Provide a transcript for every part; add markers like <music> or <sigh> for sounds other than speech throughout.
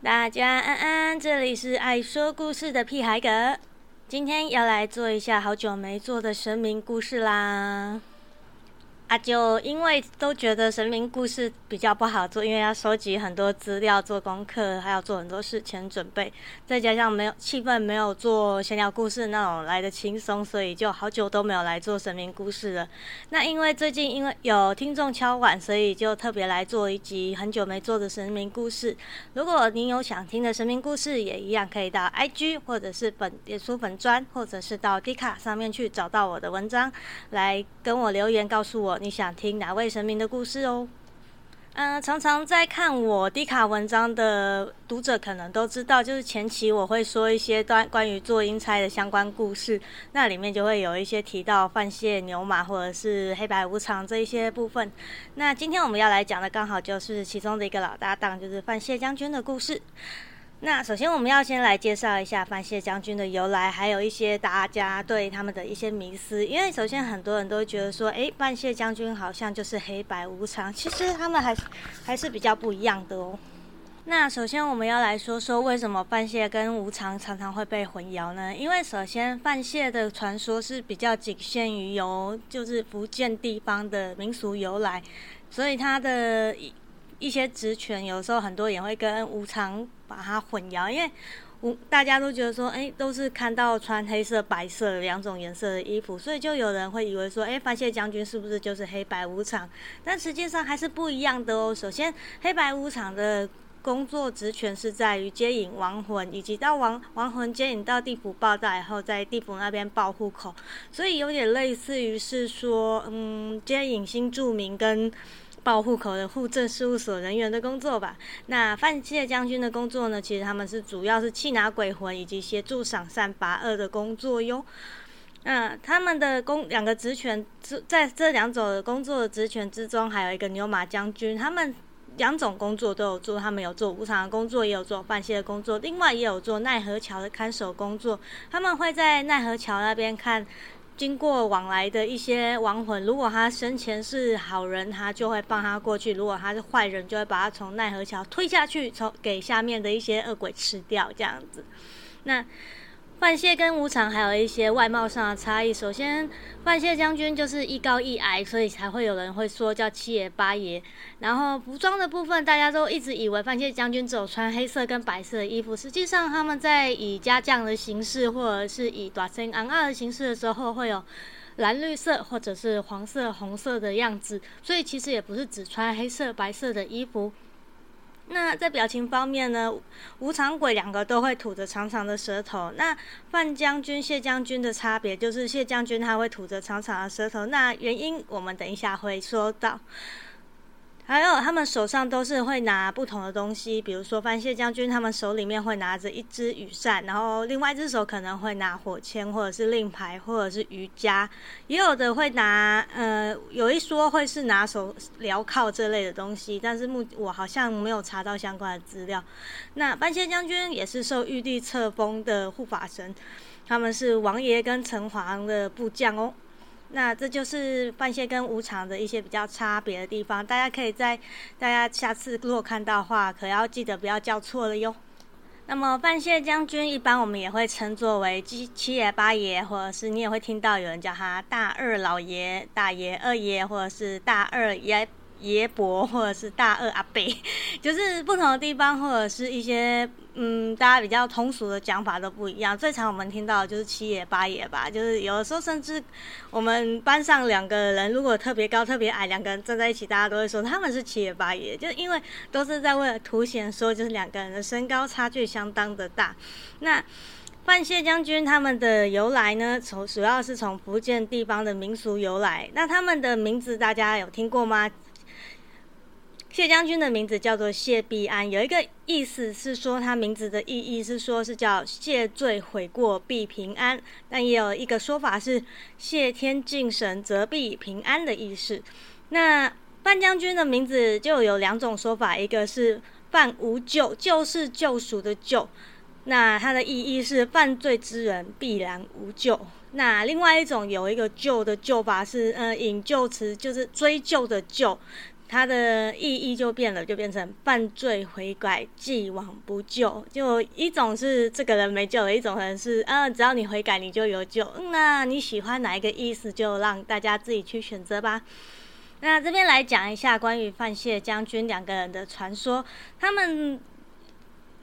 大家安安，这里是爱说故事的屁孩哥，今天要来做一下好久没做的神明故事啦。啊，就因为都觉得神明故事比较不好做，因为要收集很多资料、做功课，还要做很多事前准备，再加上没有气氛，没有做闲聊故事那种来的轻松，所以就好久都没有来做神明故事了。那因为最近因为有听众敲碗，所以就特别来做一集很久没做的神明故事。如果您有想听的神明故事，也一样可以到 IG 或者是本脸书粉专，或者是到 D 卡上面去找到我的文章，来跟我留言告诉我。你想听哪位神明的故事哦？嗯，常常在看我低卡文章的读者可能都知道，就是前期我会说一些关关于做阴差的相关故事，那里面就会有一些提到范谢牛马或者是黑白无常这一些部分。那今天我们要来讲的刚好就是其中的一个老搭档，就是范谢将军的故事。那首先，我们要先来介绍一下范谢将军的由来，还有一些大家对他们的一些迷思。因为首先很多人都觉得说，诶，范谢将军好像就是黑白无常，其实他们还 <laughs> 还是比较不一样的哦。那首先我们要来说说为什么范谢跟无常常常会被混淆呢？因为首先范谢的传说是比较仅限于由就是福建地方的民俗由来，所以他的。一些职权有时候很多也会跟无常把它混淆，因为无大家都觉得说，哎，都是看到穿黑色、白色两种颜色的衣服，所以就有人会以为说，哎，范谢将军是不是就是黑白无常？但实际上还是不一样的哦。首先，黑白无常的工作职权是在于接引亡魂，以及到亡亡魂接引到地府报道以后，在地府那边报户口，所以有点类似于是说，嗯，接引新住民跟。报户口的户政事务所人员的工作吧。那范谢将军的工作呢？其实他们是主要是气拿鬼魂以及协助赏善罚恶的工作哟。嗯，他们的工两个职权在这两种工作的职权之中，还有一个牛马将军，他们两种工作都有做。他们有做无偿的工作，也有做范谢的工作，另外也有做奈何桥的看守工作。他们会在奈何桥那边看。经过往来的一些亡魂，如果他生前是好人，他就会帮他过去；如果他是坏人，就会把他从奈何桥推下去，从给下面的一些恶鬼吃掉，这样子。那。范谢跟无常还有一些外貌上的差异。首先，范谢将军就是一高一矮，所以才会有人会说叫七爷八爷。然后服装的部分，大家都一直以为范谢将军只有穿黑色跟白色的衣服，实际上他们在以家将的形式，或者是以短身昂二的形式的时候，会有蓝绿色或者是黄色、红色的样子。所以其实也不是只穿黑色、白色的衣服。那在表情方面呢？无常鬼两个都会吐着长长的舌头。那范将军、谢将军的差别就是谢将军他会吐着长长的舌头。那原因我们等一下会说到。还有，他们手上都是会拿不同的东西，比如说范谢将军，他们手里面会拿着一支羽扇，然后另外一只手可能会拿火签，或者是令牌，或者是瑜伽，也有的会拿，呃，有一说会是拿手镣铐这类的东西，但是目我好像没有查到相关的资料。那范谢将军也是受玉帝册封的护法神，他们是王爷跟城隍的部将哦。那这就是范谢跟无常的一些比较差别的地方，大家可以在大家下次如果看到的话，可要记得不要叫错了哟。那么范谢将军一般我们也会称作为七七爷八爷，或者是你也会听到有人叫他大二老爷、大爷、二爷，或者是大二爷。爷伯或者是大二阿伯，<laughs> 就是不同的地方或者是一些嗯，大家比较通俗的讲法都不一样。最常我们听到的就是七爷八爷吧，就是有的时候甚至我们班上两个人如果特别高特别矮，两个人站在一起，大家都会说他们是七爷八爷，就是因为都是在为了凸显说就是两个人的身高差距相当的大。那范谢将军他们的由来呢，从主要是从福建地方的民俗由来。那他们的名字大家有听过吗？谢将军的名字叫做谢必安，有一个意思是说他名字的意义是说是叫谢罪悔过必平安，但也有一个说法是谢天敬神则必平安的意思。那范将军的名字就有两种说法，一个是范无救，救是救赎的救，那它的意义是犯罪之人必然无救。那另外一种有一个救的救法是呃引救词，就是追究的救。它的意义就变了，就变成犯罪悔改，既往不咎。就一种是这个人没救了，一种人是啊，只要你悔改，你就有救。那你喜欢哪一个意思，就让大家自己去选择吧。那这边来讲一下关于范谢将军两个人的传说，他们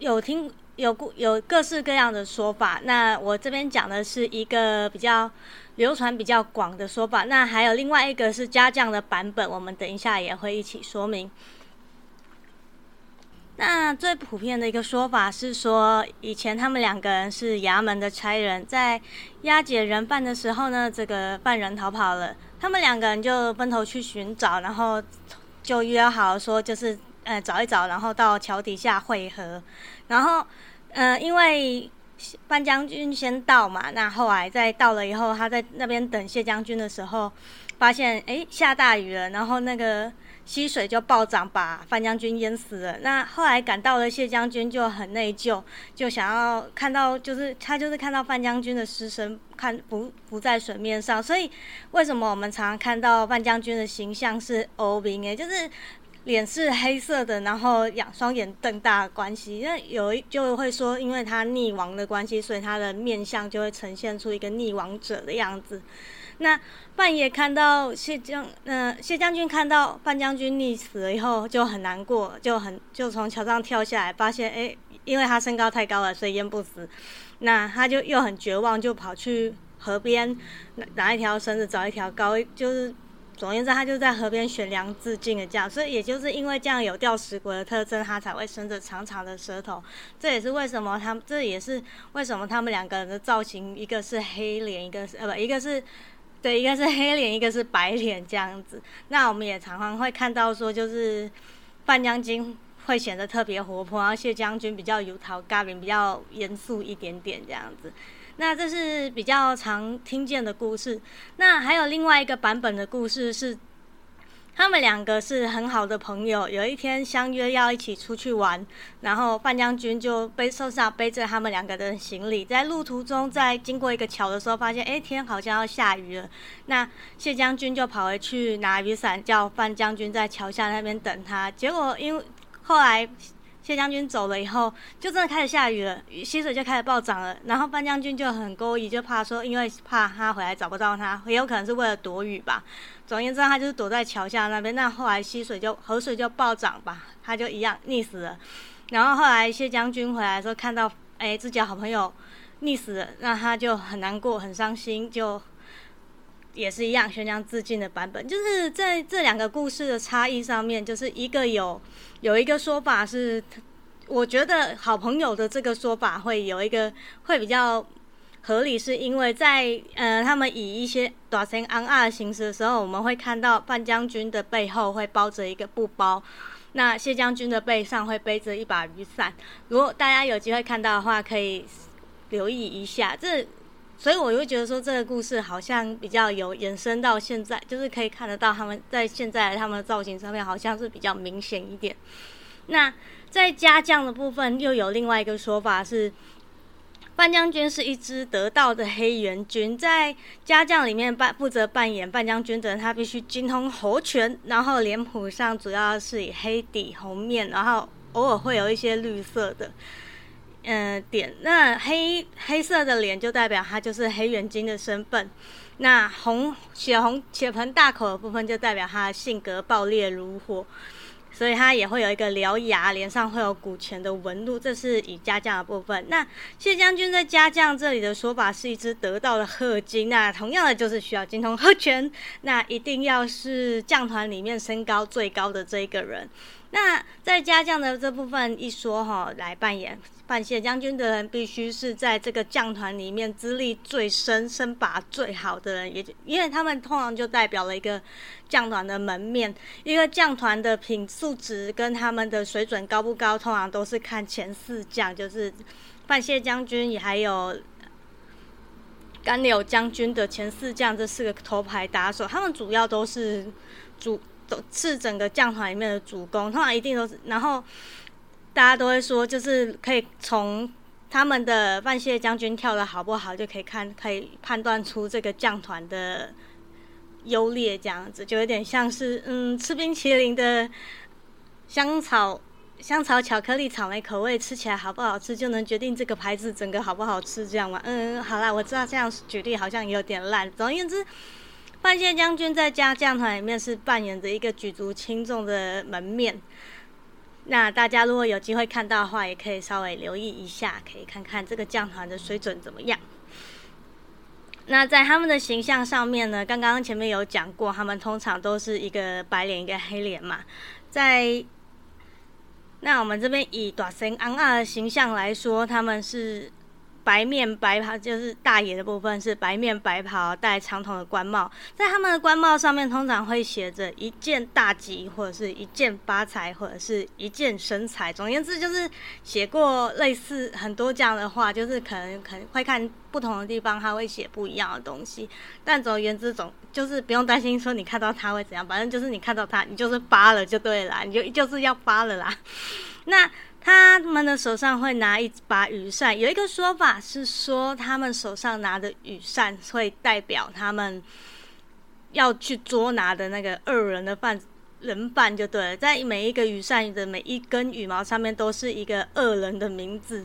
有听有有各式各样的说法。那我这边讲的是一个比较。流传比较广的说法，那还有另外一个是家将的版本，我们等一下也会一起说明。那最普遍的一个说法是说，以前他们两个人是衙门的差人，在押解人犯的时候呢，这个犯人逃跑了，他们两个人就分头去寻找，然后就约好说，就是呃找一找，然后到桥底下汇合，然后呃因为。范将军先到嘛，那后来在到了以后，他在那边等谢将军的时候，发现哎下大雨了，然后那个溪水就暴涨，把范将军淹死了。那后来赶到了谢将军就很内疚，就想要看到，就是他就是看到范将军的尸身，看不不在水面上。所以为什么我们常常看到范将军的形象是欧兵？哎，就是。脸是黑色的，然后两双眼瞪大的关系，那有一就会说，因为他溺亡的关系，所以他的面相就会呈现出一个溺亡者的样子。那半夜看到谢将，嗯，谢将军看到范将军溺死了以后，就很难过，就很就从桥上跳下来，发现哎，因为他身高太高了，所以淹不死。那他就又很绝望，就跑去河边拿拿一条绳子找一条高，就是。总而言之，他就在河边悬梁自尽的这样，所以也就是因为这样有吊死鬼的特征，他才会伸着长长的舌头。这也是为什么他们，这也是为什么他们两个人的造型，一个是黑脸，一个是呃不，一个是对，一个是黑脸，一个是白脸这样子。那我们也常常会看到说，就是范将军会显得特别活泼，然后谢将军比较油桃嘎饼，比较严肃一点点这样子。那这是比较常听见的故事。那还有另外一个版本的故事是，他们两个是很好的朋友，有一天相约要一起出去玩，然后范将军就背手上背着他们两个的行李，在路途中在经过一个桥的时候，发现哎天好像要下雨了。那谢将军就跑回去拿雨伞，叫范将军在桥下那边等他。结果因为后来。谢将军走了以后，就真的开始下雨了，溪水就开始暴涨了。然后范将军就很勾疑，就怕说，因为怕他回来找不到他，也有可能是为了躲雨吧。总而言之，他就是躲在桥下那边。那后来溪水就河水就暴涨吧，他就一样溺死了。然后后来谢将军回来的时候，看到哎自己好朋友溺死了，那他就很难过，很伤心，就也是一样悬梁自尽的版本。就是在这两个故事的差异上面，就是一个有。有一个说法是，我觉得好朋友的这个说法会有一个会比较合理，是因为在呃他们以一些短身昂二的形式的时候，我们会看到范将军的背后会包着一个布包，那谢将军的背上会背着一把雨伞。如果大家有机会看到的话，可以留意一下。这所以我会觉得说这个故事好像比较有延伸到现在，就是可以看得到他们在现在他们的造型上面好像是比较明显一点。那在家将的部分又有另外一个说法是，范将军是一支得道的黑猿军，在家将里面扮负责扮演范将军的人，他必须精通猴拳，然后脸谱上主要是以黑底红面，然后偶尔会有一些绿色的。嗯，点那黑黑色的脸就代表他就是黑眼睛的身份，那红血红血盆大口的部分就代表他性格暴烈如火，所以他也会有一个獠牙，脸上会有古钱的纹路，这是以家将的部分。那谢将军在家将这里的说法是一只得到的鹤精，那同样的就是需要精通鹤拳，那一定要是将团里面身高最高的这一个人。那在家将的这部分一说哈，来扮演扮谢将军的人，必须是在这个将团里面资历最深、身把最好的人，也因为他们通常就代表了一个将团的门面。一个将团的品素质跟他们的水准高不高，通常都是看前四将，就是范谢将军也还有甘柳将军的前四将这四个头牌打手，他们主要都是主。是整个将团里面的主攻，通常一定都是。然后大家都会说，就是可以从他们的范谢将军跳的好不好，就可以看，可以判断出这个将团的优劣这样子，就有点像是嗯吃冰淇淋的香草香草巧克力草莓口味吃起来好不好吃，就能决定这个牌子整个好不好吃这样吗？嗯，好啦，我知道这样举例好像有点烂。总而言之，范谢将军在家将团里面是扮演着一个举足轻重的门面。那大家如果有机会看到的话，也可以稍微留意一下，可以看看这个将团的水准怎么样。那在他们的形象上面呢，刚刚前面有讲过，他们通常都是一个白脸一个黑脸嘛。在那我们这边以短身昂二的形象来说，他们是。白面白袍就是大爷的部分，是白面白袍，戴长筒的官帽，在他们的官帽上面通常会写着一件大吉，或者是一件发财，或者是一件生财。总而言之，就是写过类似很多这样的话，就是可能可能会看不同的地方，他会写不一样的东西。但总而言之，总就是不用担心说你看到他会怎样，反正就是你看到他，你就是发了就对了，你就就是要发了啦。那。他们的手上会拿一把雨伞，有一个说法是说，他们手上拿的雨伞会代表他们要去捉拿的那个二人的犯人犯，就对了。在每一个雨伞的每一根羽毛上面都是一个恶人的名字。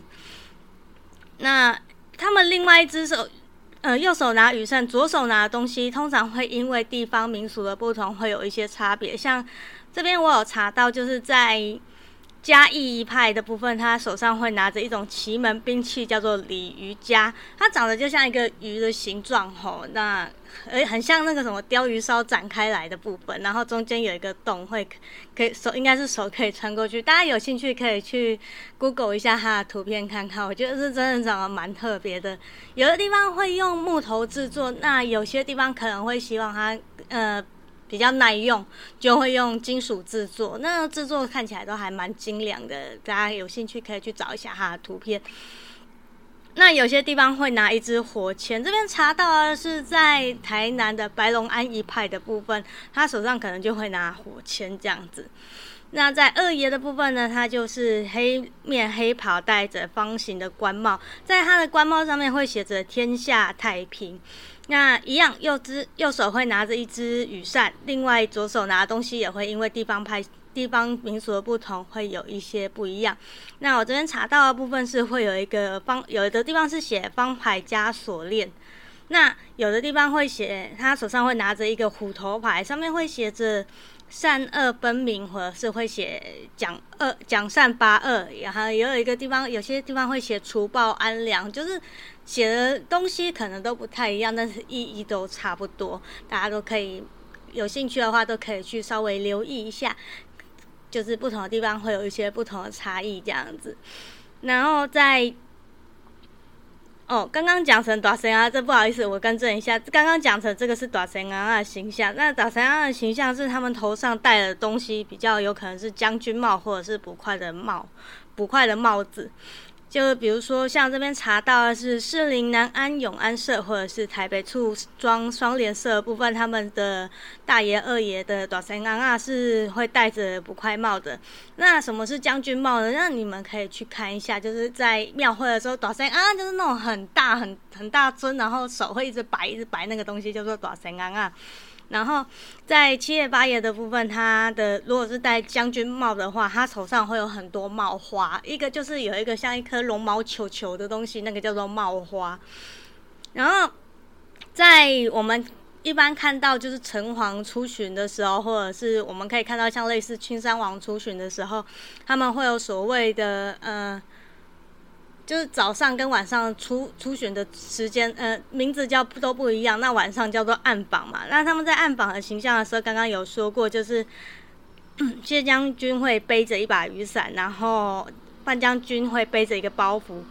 那他们另外一只手，呃，右手拿雨伞，左手拿的东西，通常会因为地方民俗的不同，会有一些差别。像这边我有查到，就是在。嘉义一派的部分，他手上会拿着一种奇门兵器，叫做鲤鱼笳。它长得就像一个鱼的形状，吼，那诶很像那个什么鲷鱼烧展开来的部分，然后中间有一个洞，会可以手应该是手可以穿过去。大家有兴趣可以去 Google 一下它的图片看看，我觉得是真的长得蛮特别的。有的地方会用木头制作，那有些地方可能会希望它呃。比较耐用，就会用金属制作，那制作看起来都还蛮精良的。大家有兴趣可以去找一下它的图片。那有些地方会拿一支火钳，这边查到的是在台南的白龙安一派的部分，他手上可能就会拿火钳这样子。那在二爷的部分呢，他就是黑面黑袍，戴着方形的官帽，在他的官帽上面会写着“天下太平”。那一样，右支右手会拿着一只雨伞，另外左手拿的东西也会因为地方派地方民俗的不同，会有一些不一样。那我这边查到的部分是会有一个方，有的地方是写方牌加锁链，那有的地方会写他手上会拿着一个虎头牌，上面会写着。善恶分明，或者是会写讲恶讲善八恶，然后也有一个地方，有些地方会写除暴安良，就是写的东西可能都不太一样，但是意义都差不多。大家都可以有兴趣的话，都可以去稍微留意一下，就是不同的地方会有一些不同的差异这样子，然后在。哦，刚刚讲成短神啊，这不好意思，我更正一下，刚刚讲成这个是短神啊的形象。那短神啊的形象是他们头上戴的东西，比较有可能是将军帽或者是捕快的帽，捕快的帽子。就比如说，像这边查到的是士林南安永安社，或者是台北处庄双联社部分，他们的大爷二爷的短衫安啊是会戴着捕快帽的。那什么是将军帽呢？那你们可以去看一下，就是在庙会的时候，短衫啊就是那种很大很很大尊，然后手会一直摆一直摆那个东西，叫做短衫啊。然后在七叶八叶的部分，他的如果是戴将军帽的话，他手上会有很多帽花，一个就是有一个像一颗绒毛球球的东西，那个叫做帽花。然后在我们一般看到就是城隍出巡的时候，或者是我们可以看到像类似青山王出巡的时候，他们会有所谓的呃。就是早上跟晚上出出选的时间，呃，名字叫都不一样。那晚上叫做暗访嘛。那他们在暗访的形象的时候，刚刚有说过，就是 <coughs> 谢将军会背着一把雨伞，然后范将军会背着一个包袱。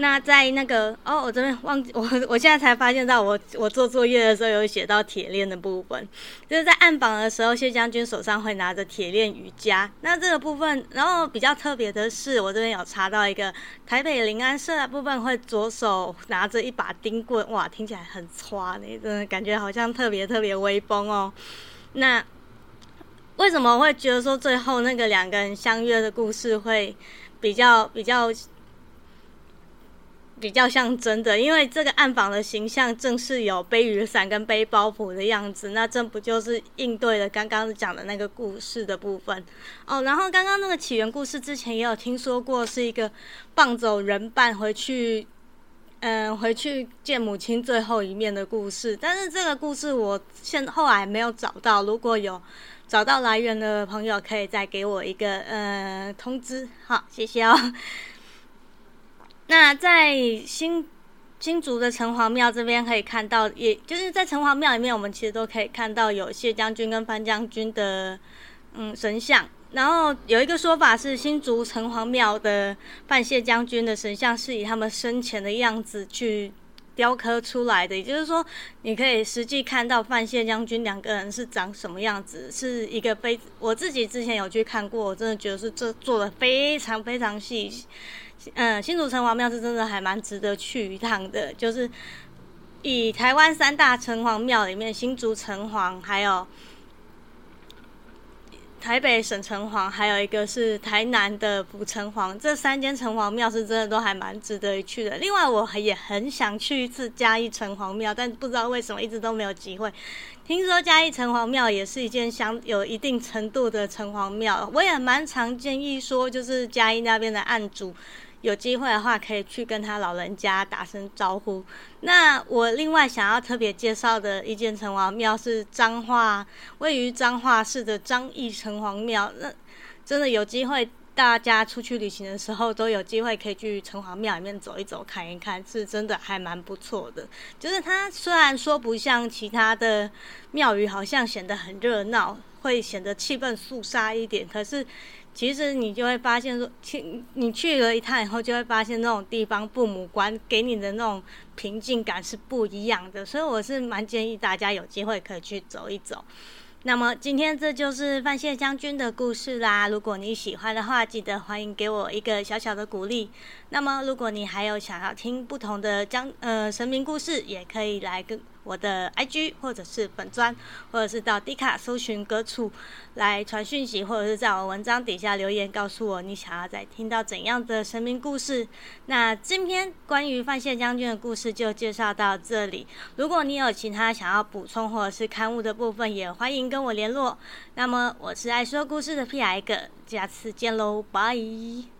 那在那个哦，我这边忘记我，<laughs> 我现在才发现到我我做作业的时候有写到铁链的部分，就是在暗访的时候，谢将军手上会拿着铁链瑜伽。那这个部分，然后比较特别的是，我这边有查到一个台北临安社的部分，会左手拿着一把钉棍，哇，听起来很歘呢，真的感觉好像特别特别威风哦。那为什么会觉得说最后那个两个人相约的故事会比较比较？比较像真的，因为这个暗访的形象正是有背雨伞跟背包袱的样子，那这不就是应对了刚刚讲的那个故事的部分哦。然后刚刚那个起源故事之前也有听说过，是一个放走人伴回去，嗯，回去见母亲最后一面的故事。但是这个故事我现后来没有找到，如果有找到来源的朋友，可以再给我一个呃通知。好，谢谢哦。那在新新竹的城隍庙这边可以看到，也就是在城隍庙里面，我们其实都可以看到有谢将军跟范将军的嗯神像。然后有一个说法是，新竹城隍庙的范谢将军的神像是以他们生前的样子去雕刻出来的，也就是说，你可以实际看到范谢将军两个人是长什么样子，是一个非我自己之前有去看过，我真的觉得是这做的非常非常细。嗯，新竹城隍庙是真的还蛮值得去一趟的。就是以台湾三大城隍庙里面，新竹城隍，还有台北省城隍，还有一个是台南的府城隍，这三间城隍庙是真的都还蛮值得一去的。另外，我也很想去一次嘉义城隍庙，但不知道为什么一直都没有机会。听说嘉义城隍庙也是一件相有一定程度的城隍庙，我也蛮常建议说，就是嘉义那边的案主。有机会的话，可以去跟他老人家打声招呼。那我另外想要特别介绍的一间城隍庙是彰化，位于彰化市的彰义城隍庙。那真的有机会，大家出去旅行的时候都有机会可以去城隍庙里面走一走、看一看，是真的还蛮不错的。就是它虽然说不像其他的庙宇，好像显得很热闹，会显得气氛肃杀一点，可是。其实你就会发现，说去你去了一趟以后，就会发现那种地方父母官给你的那种平静感是不一样的，所以我是蛮建议大家有机会可以去走一走。那么今天这就是范谢将军的故事啦。如果你喜欢的话，记得欢迎给我一个小小的鼓励。那么如果你还有想要听不同的将呃神明故事，也可以来跟。我的 IG 或者是粉砖，或者是到 D 卡搜寻歌处来传讯息，或者是在我文章底下留言告诉我你想要再听到怎样的神明故事。那今天关于范谢将军的故事就介绍到这里。如果你有其他想要补充或者是刊物的部分，也欢迎跟我联络。那么我是爱说故事的 P I 哥，下次见喽，拜。